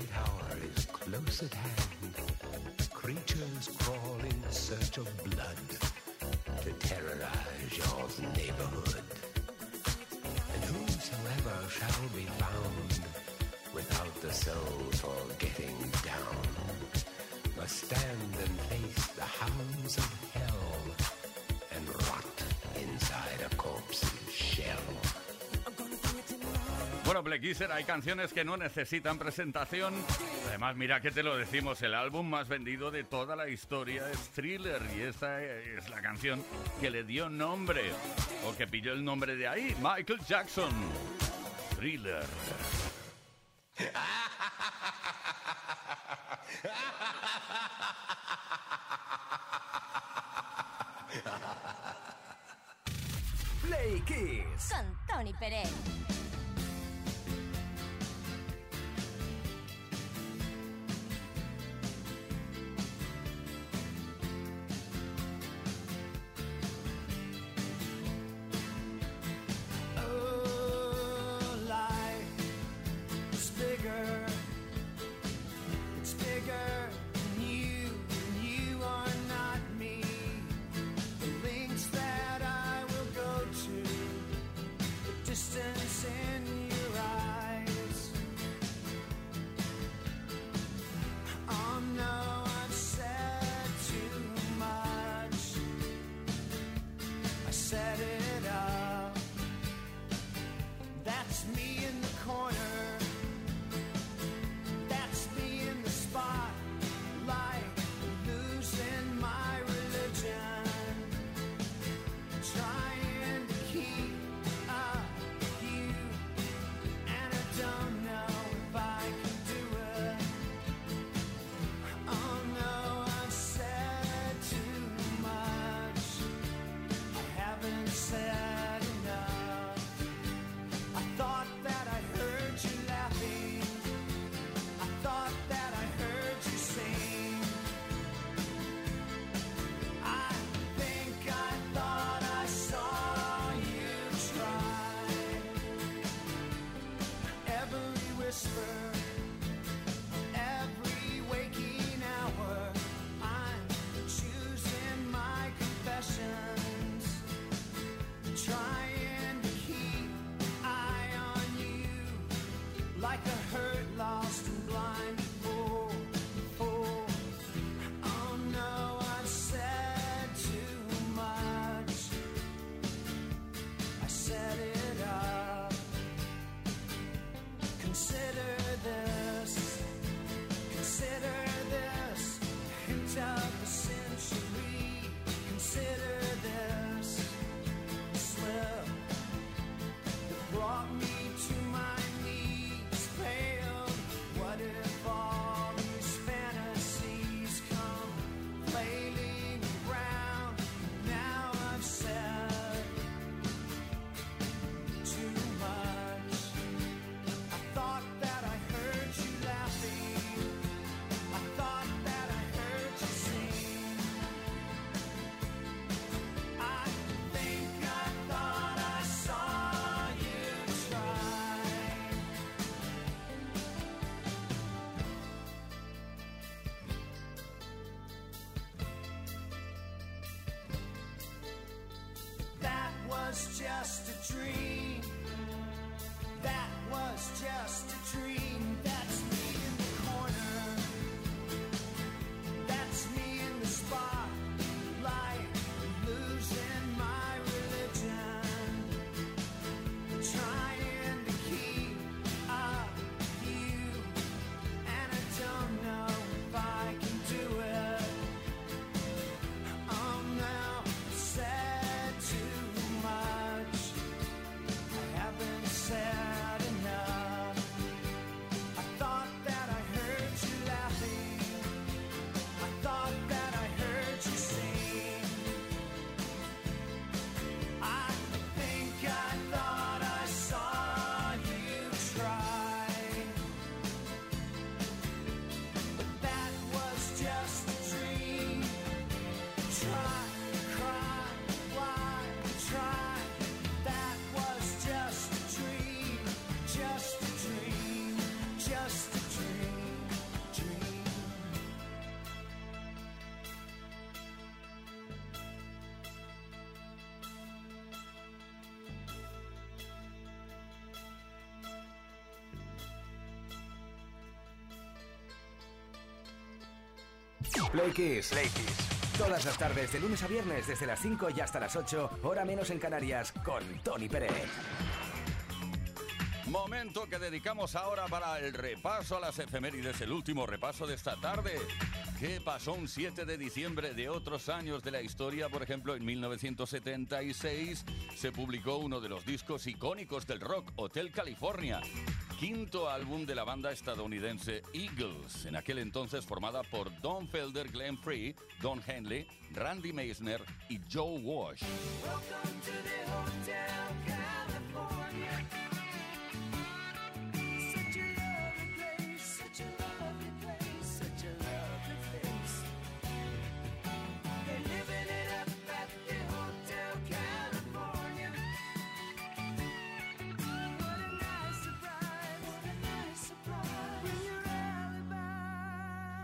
The hour is close at hand. Creatures crawl in search of blood to terrorize your neighborhood. And whosoever shall be found without the soul for getting down must stand and face the hounds of hay canciones que no necesitan presentación. Además, mira que te lo decimos, el álbum más vendido de toda la historia es Thriller y esta es la canción que le dio nombre o que pilló el nombre de ahí, Michael Jackson. Thriller. Just a dream. That was just Play Kiss. Todas las tardes, de lunes a viernes, desde las 5 y hasta las 8, hora menos en Canarias, con Tony Pérez. Momento que dedicamos ahora para el repaso a las efemérides, el último repaso de esta tarde. ¿Qué pasó un 7 de diciembre de otros años de la historia? Por ejemplo, en 1976 se publicó uno de los discos icónicos del rock, Hotel California. Quinto álbum de la banda estadounidense Eagles, en aquel entonces formada por Don Felder, Glenn Free, Don Henley, Randy Meisner y Joe Walsh.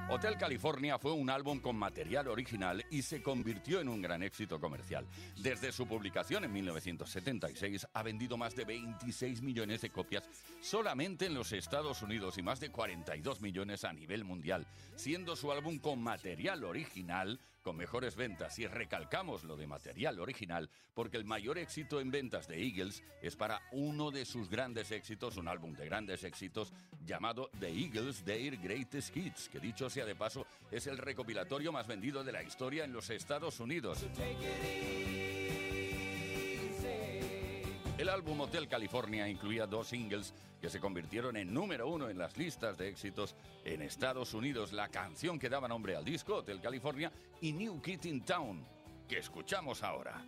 Hotel California fue un álbum con material original y se convirtió en un gran éxito comercial. Desde su publicación en 1976 ha vendido más de 26 millones de copias solamente en los Estados Unidos y más de 42 millones a nivel mundial, siendo su álbum con material original con mejores ventas y recalcamos lo de material original porque el mayor éxito en ventas de Eagles es para uno de sus grandes éxitos, un álbum de grandes éxitos llamado The Eagles Their Greatest Hits, que dicho sea de paso es el recopilatorio más vendido de la historia en los Estados Unidos. El álbum Hotel California incluía dos singles que se convirtieron en número uno en las listas de éxitos en Estados Unidos. La canción que daba nombre al disco, Hotel California, y New Kid in Town, que escuchamos ahora.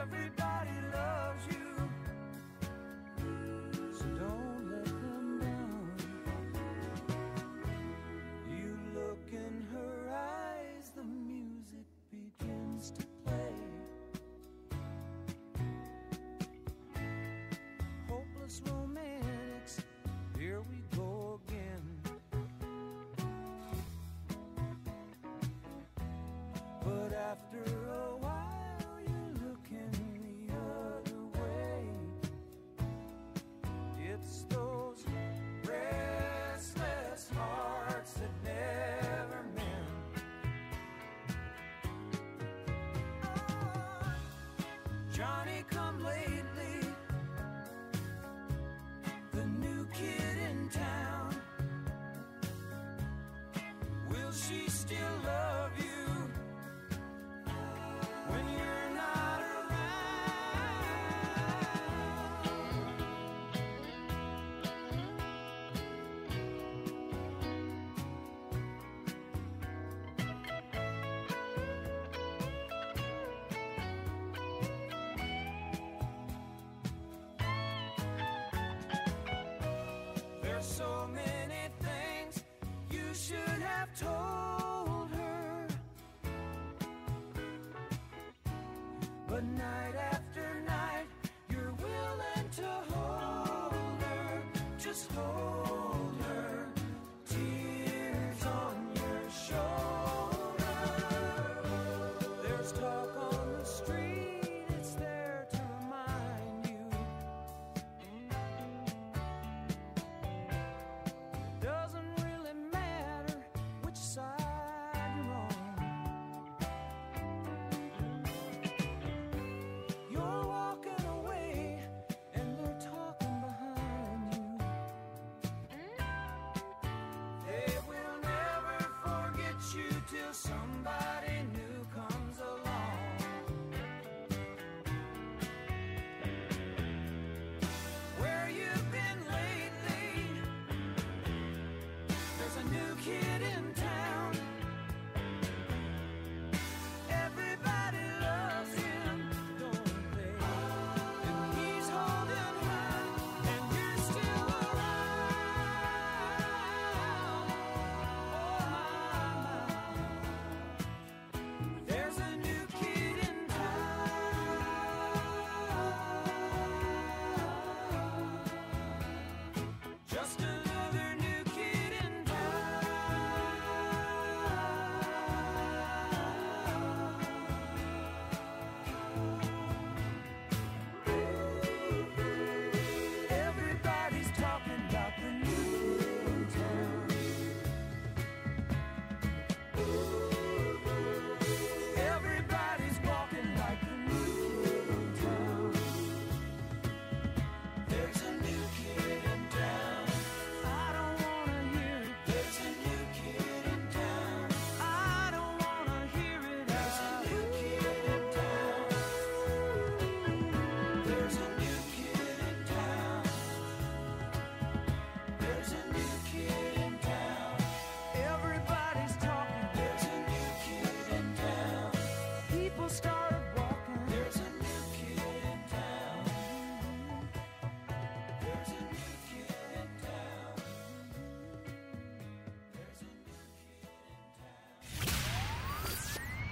everybody. She's.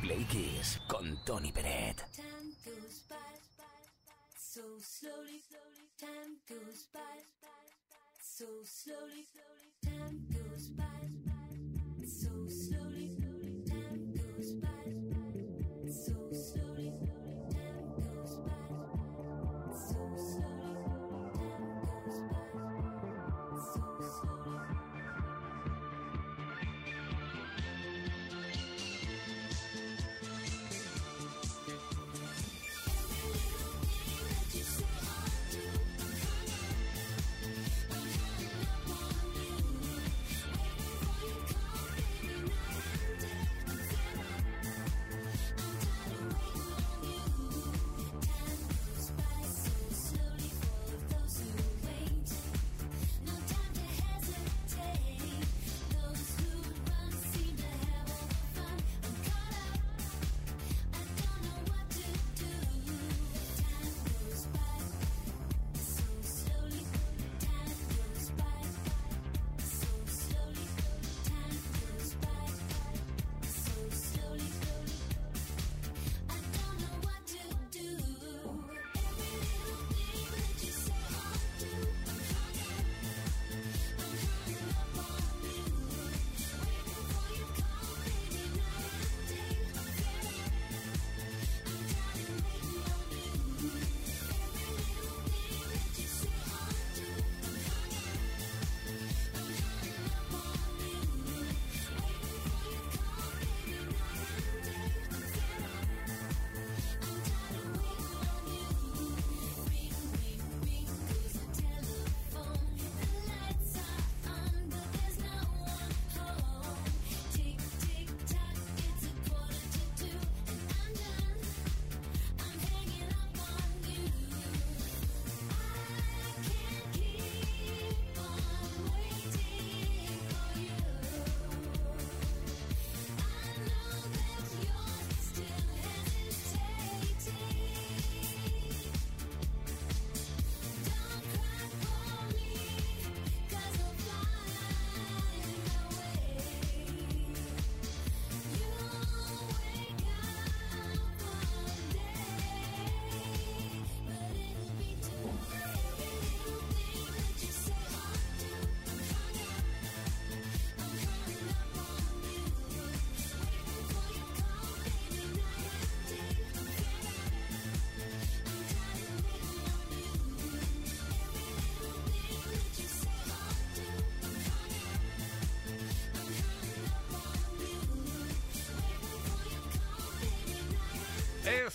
Play con Tony Peret. So slowly, slowly. slowly.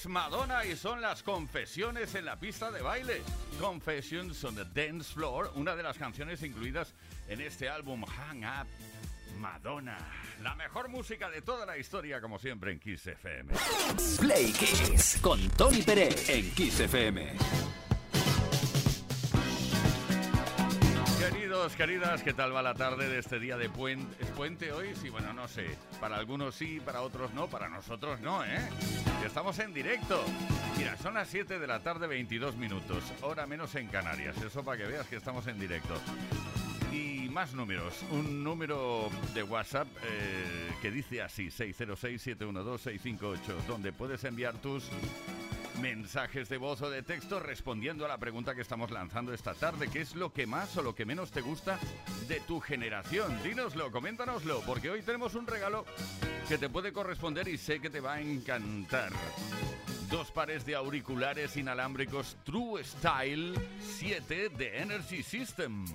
Madonna y son las confesiones en la pista de baile. Confessions on the Dance Floor, una de las canciones incluidas en este álbum Hang Up. Madonna, la mejor música de toda la historia, como siempre en Kiss FM. Play Kiss con Tony Pérez en Kiss FM. Queridas, ¿qué tal va la tarde de este día de puente? ¿Es puente hoy? Sí, bueno, no sé. Para algunos sí, para otros no, para nosotros no, ¿eh? Estamos en directo. Mira, son las 7 de la tarde, 22 minutos, hora menos en Canarias. Eso para que veas que estamos en directo. Y más números. Un número de WhatsApp eh, que dice así, 606-712-658, donde puedes enviar tus mensajes de voz o de texto respondiendo a la pregunta que estamos lanzando esta tarde. ¿Qué es lo que más o lo que menos te gusta de tu generación? Dínoslo, coméntanoslo, porque hoy tenemos un regalo que te puede corresponder y sé que te va a encantar. Dos pares de auriculares inalámbricos True Style 7 de Energy System.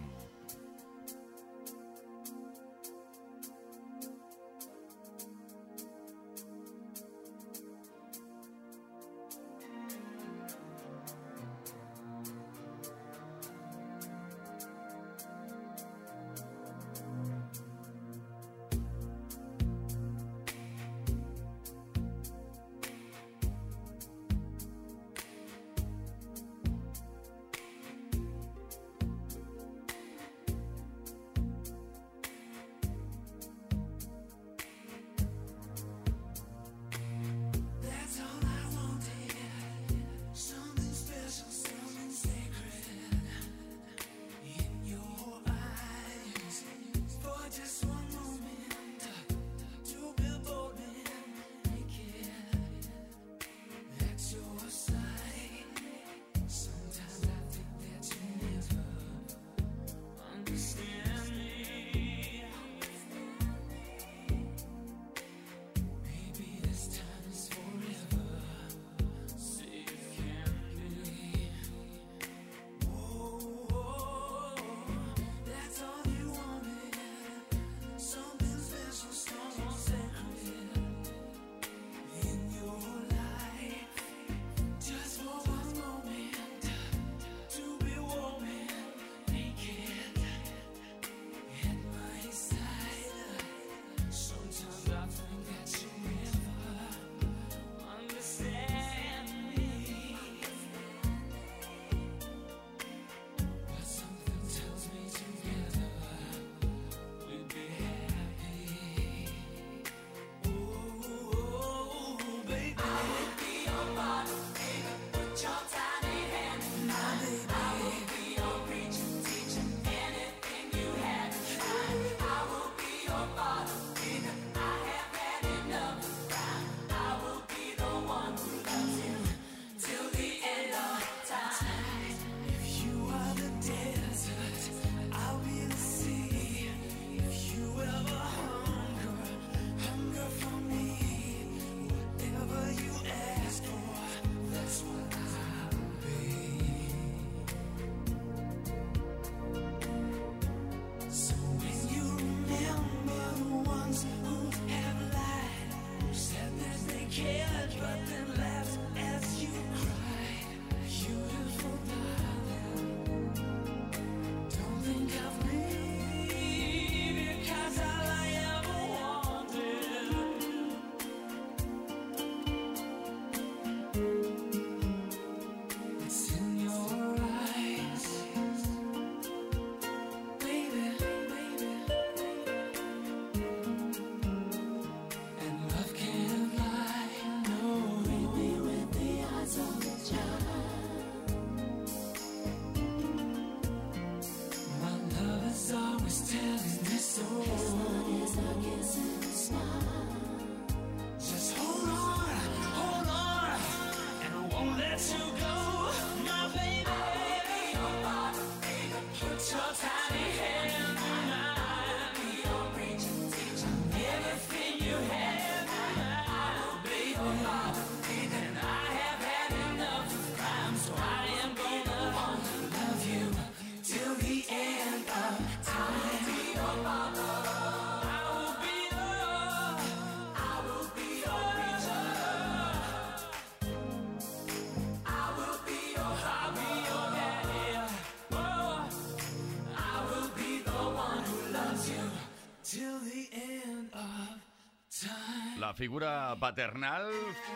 Figura paternal,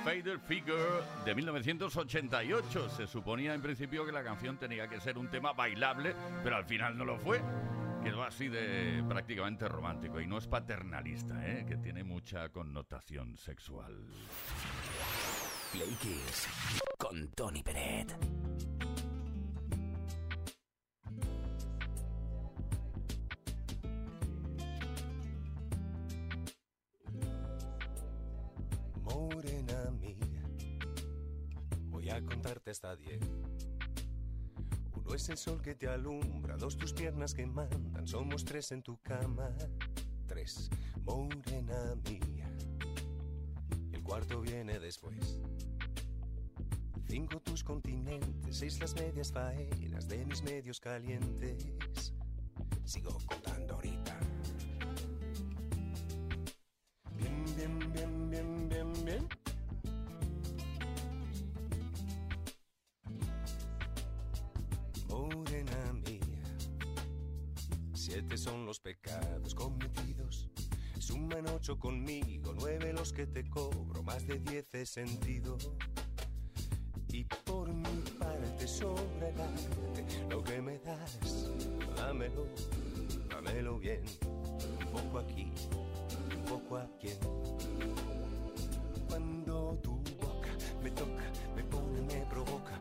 Fader Figure, de 1988. Se suponía en principio que la canción tenía que ser un tema bailable, pero al final no lo fue. Quedó así de prácticamente romántico y no es paternalista, ¿eh? que tiene mucha connotación sexual. Play con Tony Peret. Que te alumbra, dos tus piernas que mandan, somos tres en tu cama. Tres, morena mía. Y el cuarto viene después. Cinco tus continentes, seis las medias faenas de mis medios calientes. Sigo contando ahorita. Siete son los pecados cometidos. Suman ocho conmigo, nueve los que te cobro, más de diez he sentido. Y por mi parte sobra el arte, lo que me das, dámelo, dámelo bien. Un poco aquí, un poco aquí. Cuando tu boca me toca, me pone, me provoca,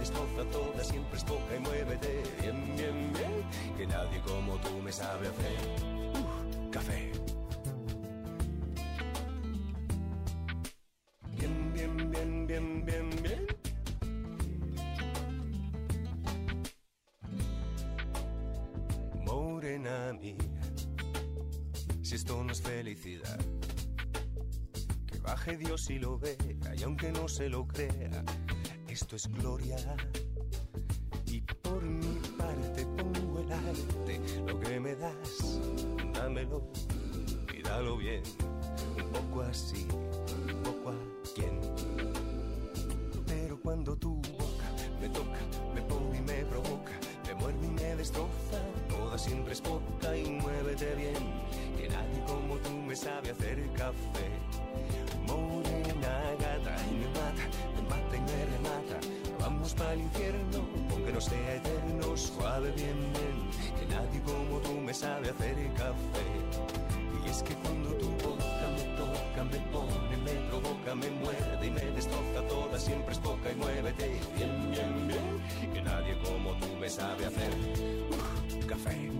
destroza toda, siempre es poca y muévete bien, bien, bien, que nadie como tú me sabe hacer uh, café. Bien, bien, bien, bien, bien, bien. Morena mía, si esto no es felicidad, que baje Dios y lo vea, y aunque no se lo crea, esto es gloria. Y por mi parte pongo el arte, lo que me das, dámelo y dalo bien, un poco así, un poco a quien. Pero cuando tu boca me toca, me pone y me provoca, me muerde y me destroza, toda siempre es poca y muévete bien, que nadie como tú me sabe hacer café. Morena gata y me mata, el infierno, aunque no sea eterno, suave bien, bien, que nadie como tú me sabe hacer café. Y es que cuando tu boca me toca, me pone, me provoca, me muerde y me destroza toda, siempre es poca y muévete bien, bien, bien, que nadie como tú me sabe hacer café.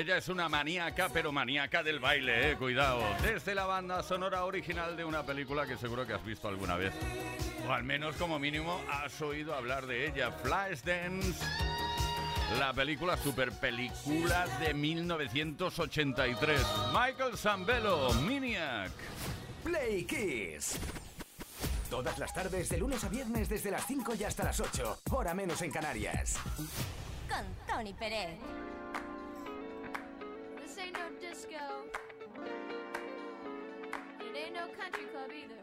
Ella es una maníaca, pero maníaca del baile, eh, cuidado. Desde la banda sonora original de una película que seguro que has visto alguna vez. O al menos como mínimo has oído hablar de ella, Flashdance. La película super película de 1983. Michael Sambello, Maniac. Play Kiss. Todas las tardes de lunes a viernes desde las 5 y hasta las 8, hora menos en Canarias. Con Tony Pérez. no country club either.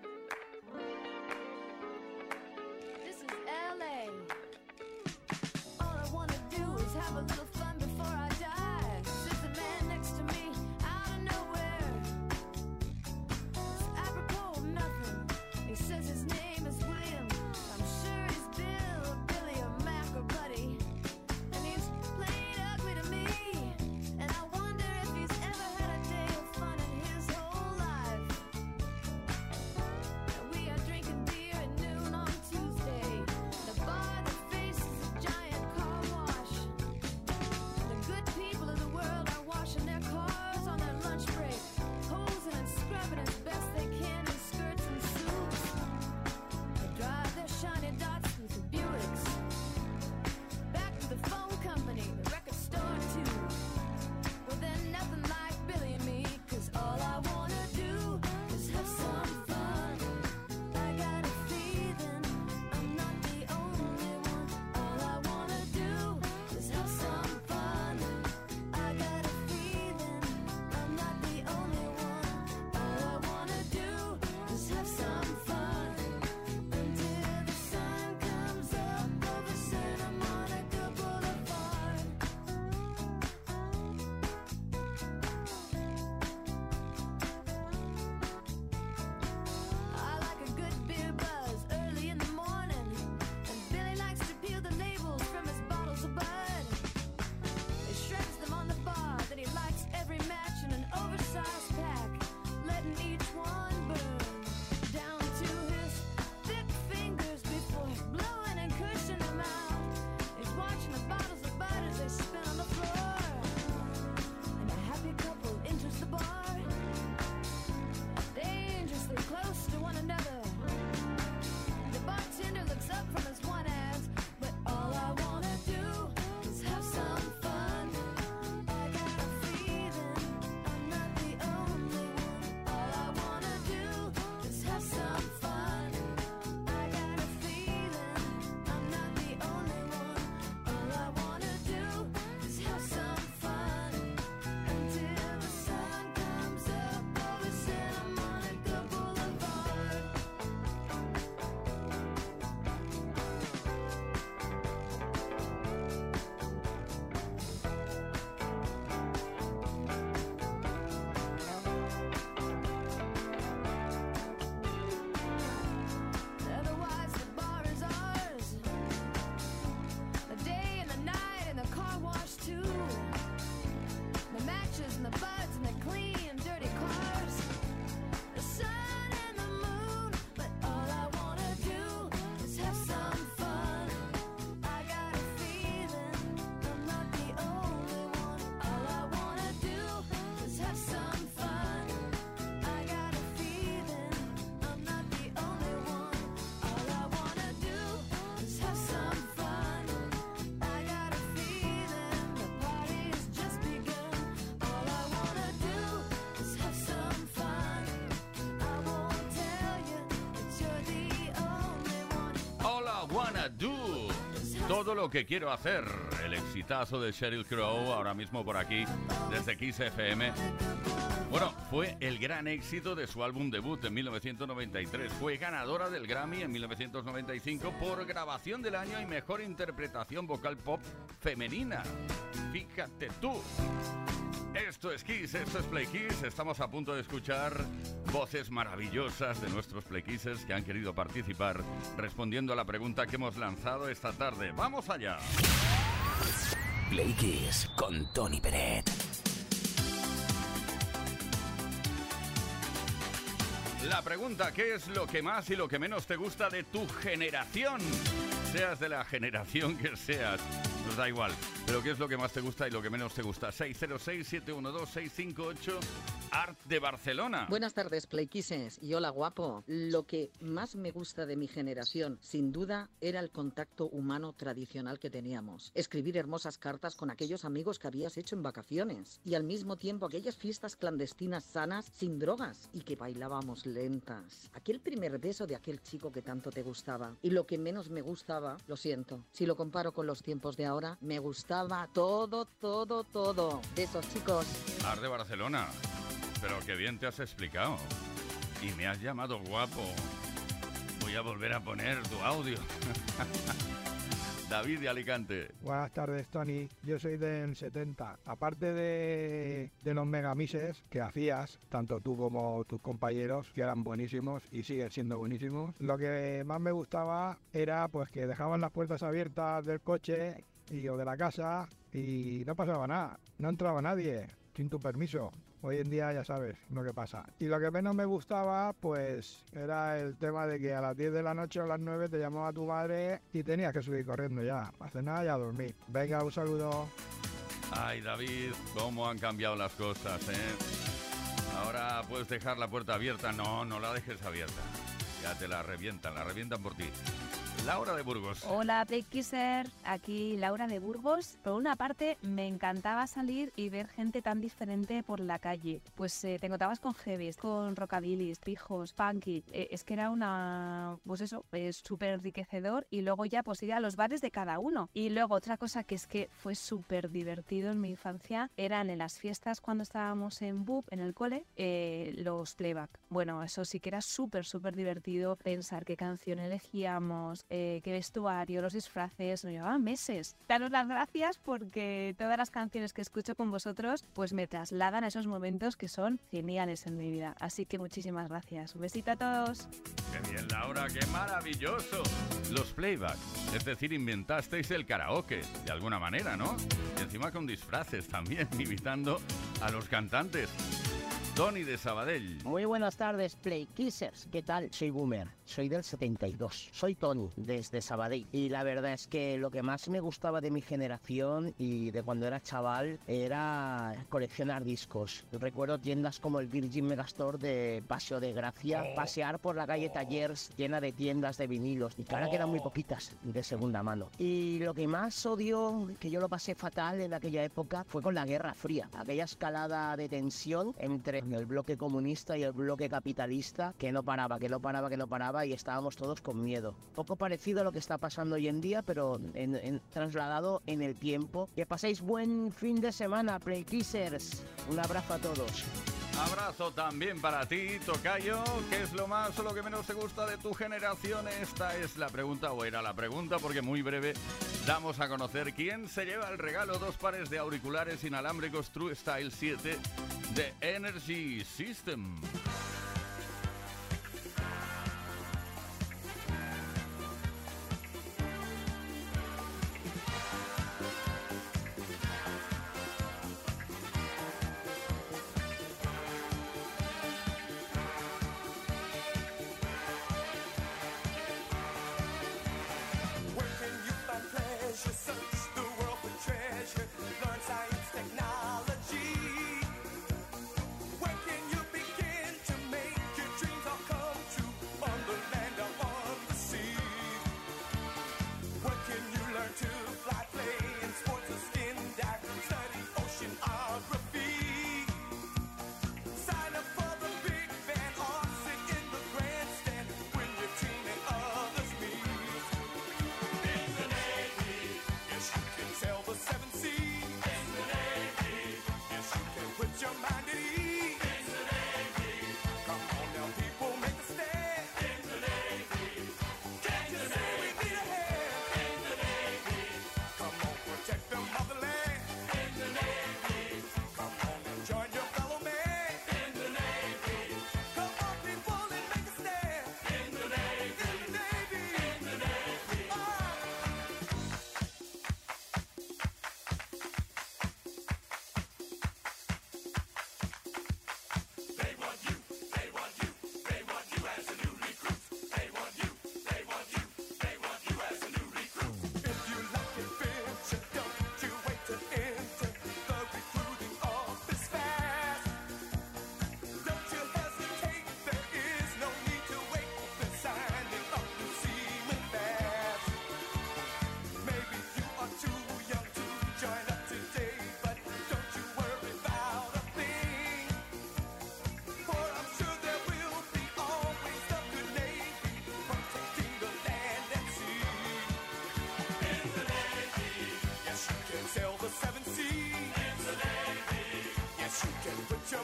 Wanna Do. Todo lo que quiero hacer. El exitazo de Sheryl Crow ahora mismo por aquí desde Kiss FM. Bueno, fue el gran éxito de su álbum debut en 1993. Fue ganadora del Grammy en 1995 por grabación del año y mejor interpretación vocal pop femenina. Fíjate tú. Esto es Kiss, esto es Play Kiss. Estamos a punto de escuchar voces maravillosas de nuestros plequises que han querido participar respondiendo a la pregunta que hemos lanzado esta tarde. ¡Vamos allá! Play con Tony Peret. La pregunta, ¿qué es lo que más y lo que menos te gusta de tu generación? Seas de la generación que seas, nos da igual. Pero ¿qué es lo que más te gusta y lo que menos te gusta? 606-712-658 Art de Barcelona. Buenas tardes, Playkisses. Y hola, guapo. Lo que más me gusta de mi generación, sin duda, era el contacto humano tradicional que teníamos. Escribir hermosas cartas con aquellos amigos que habías hecho en vacaciones. Y al mismo tiempo aquellas fiestas clandestinas sanas, sin drogas, y que bailábamos lentas. Aquel primer beso de aquel chico que tanto te gustaba. Y lo que menos me gustaba, lo siento, si lo comparo con los tiempos de ahora, me gustaba todo, todo, todo. Besos, chicos. Art de Barcelona. Pero qué bien te has explicado. Y me has llamado guapo. Voy a volver a poner tu audio. David de Alicante. Buenas tardes, Tony. Yo soy del 70. Aparte de, de los megamises que hacías, tanto tú como tus compañeros, que eran buenísimos y siguen siendo buenísimos, lo que más me gustaba era pues que dejaban las puertas abiertas del coche y, o de la casa y no pasaba nada. No entraba nadie sin tu permiso. Hoy en día ya sabes lo que pasa. Y lo que menos me gustaba, pues, era el tema de que a las 10 de la noche o a las 9 te llamaba tu madre y tenías que subir corriendo ya, a cenar y a dormir. Venga, un saludo. Ay, David, cómo han cambiado las cosas, ¿eh? Ahora puedes dejar la puerta abierta. No, no la dejes abierta. Ya te la revientan, la revientan por ti. Laura de Burgos. Hola, Playkisser. Aquí Laura de Burgos. Por una parte, me encantaba salir y ver gente tan diferente por la calle. Pues eh, te encontrabas con heavies, con rockabilis, pijos, punky. Eh, es que era una, pues eso, es súper enriquecedor. Y luego ya, pues ir a los bares de cada uno. Y luego otra cosa que es que fue súper divertido en mi infancia eran en las fiestas cuando estábamos en BUP, en el cole, eh, los playback. Bueno, eso sí que era súper, súper divertido pensar qué canción elegíamos, eh, qué vestuario, los disfraces, nos llevaban meses. Daros las gracias porque todas las canciones que escucho con vosotros pues me trasladan a esos momentos que son geniales en mi vida. Así que muchísimas gracias. Un besito a todos. Qué bien, Laura, qué maravilloso. Los playback, es decir, inventasteis el karaoke, de alguna manera, ¿no? Y encima con disfraces también, imitando a los cantantes. Tony de Sabadell. Muy buenas tardes, Play Kissers. ¿Qué tal? Soy Boomer, soy del 72. Soy Tony, desde Sabadell. Y la verdad es que lo que más me gustaba de mi generación y de cuando era chaval era coleccionar discos. Recuerdo tiendas como el Virgin Megastore de Paseo de Gracia, pasear por la calle Tallers llena de tiendas de vinilos y que ahora quedan muy poquitas de segunda mano. Y lo que más odio, que yo lo pasé fatal en aquella época, fue con la Guerra Fría. Aquella escalada de tensión entre el bloque comunista y el bloque capitalista que no paraba, que no paraba, que no paraba y estábamos todos con miedo. Poco parecido a lo que está pasando hoy en día, pero en- trasladado en el tiempo. Que paséis buen fin de semana, Play. Un abrazo a todos. Abrazo también para ti, Tocayo. ¿Qué es lo más o lo que menos te gusta de tu generación? Esta es la pregunta, o era la pregunta, porque muy breve damos a conocer quién se lleva el regalo dos pares de auriculares inalámbricos True Style 7 de Energy System.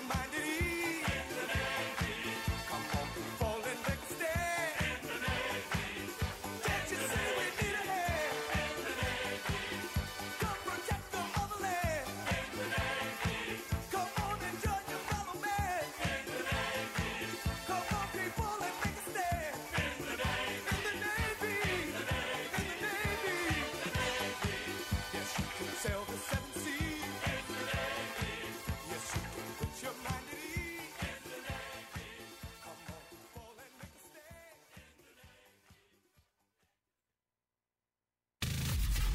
my.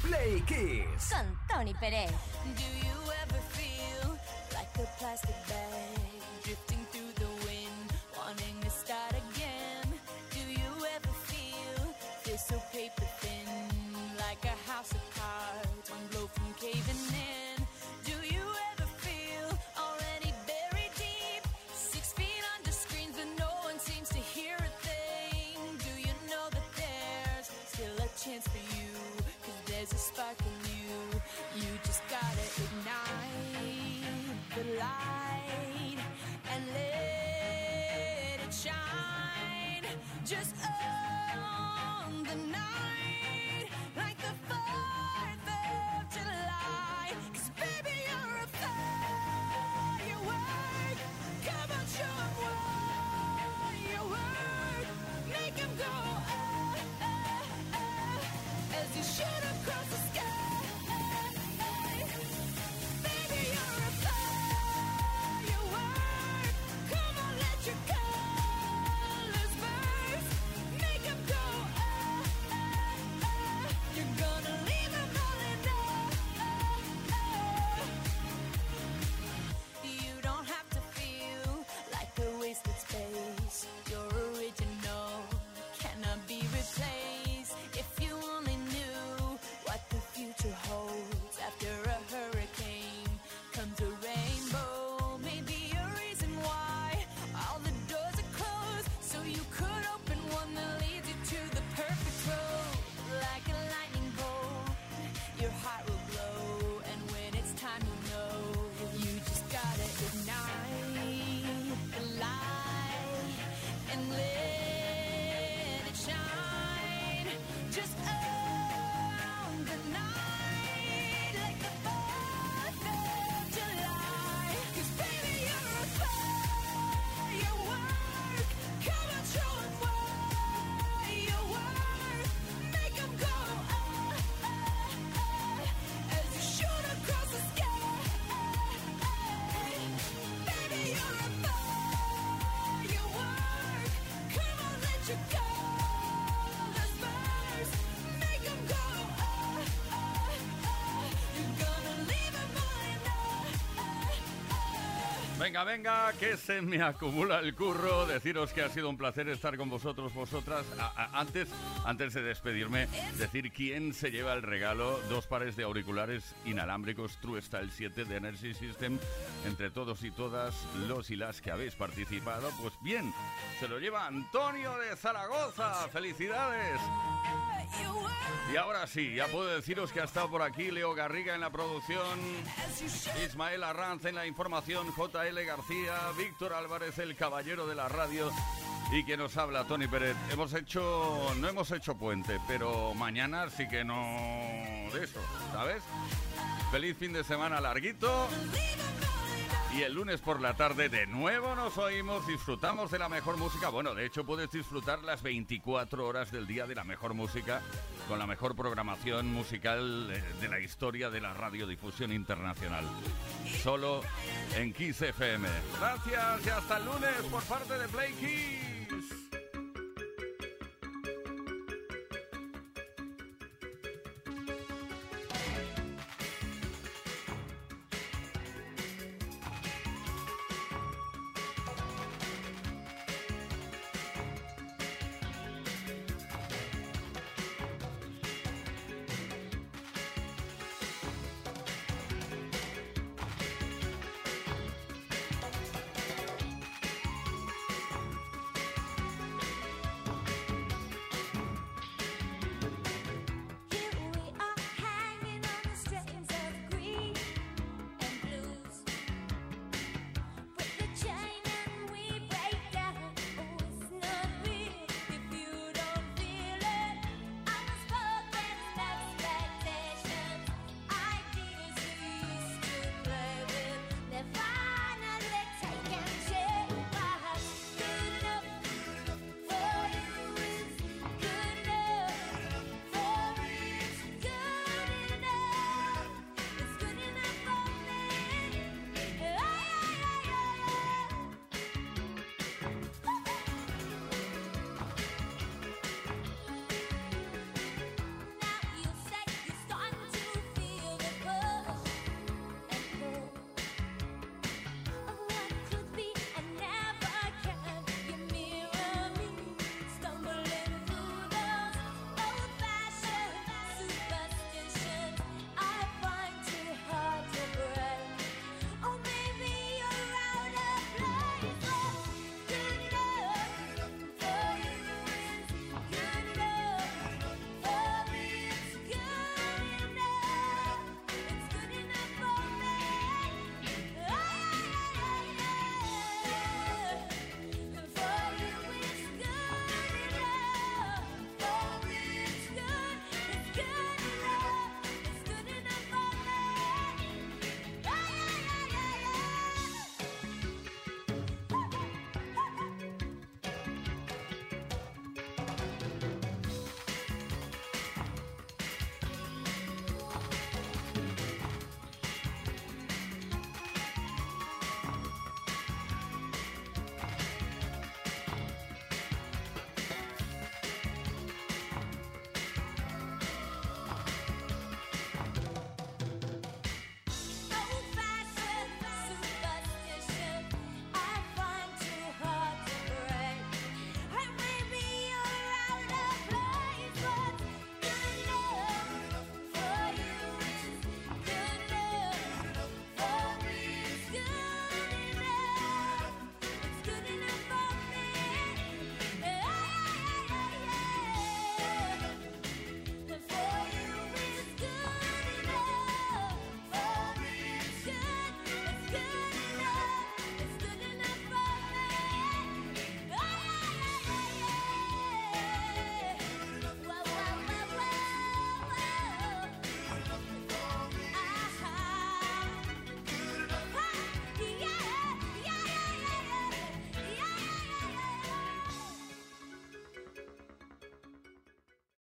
Play Kiss. Con Tony Pérez. Do you ever feel like a plastic bag drifting through the wind, wanting to start again? Do you ever feel this so paper thin, like a house of cards, one blow from caving in? Venga, venga, que se me acumula el curro. Deciros que ha sido un placer estar con vosotros, vosotras. A- antes, antes de despedirme, decir quién se lleva el regalo. Dos pares de auriculares inalámbricos True Style 7 de Energy System. Entre todos y todas los y las que habéis participado, pues bien, se lo lleva Antonio de Zaragoza. ¡Felicidades! Y ahora sí, ya puedo deciros que ha estado por aquí Leo Garriga en la producción, Ismael Arranz en la información, JL García, Víctor Álvarez, el caballero de la radio, y que nos habla Tony Pérez. Hemos hecho, no hemos hecho puente, pero mañana sí que no de eso, ¿sabes? Feliz fin de semana larguito. Y el lunes por la tarde de nuevo nos oímos, disfrutamos de la mejor música. Bueno, de hecho puedes disfrutar las 24 horas del día de la mejor música con la mejor programación musical eh, de la historia de la radiodifusión internacional. Solo en Kiss FM. Gracias y hasta el lunes por parte de Play Kiss. Peace.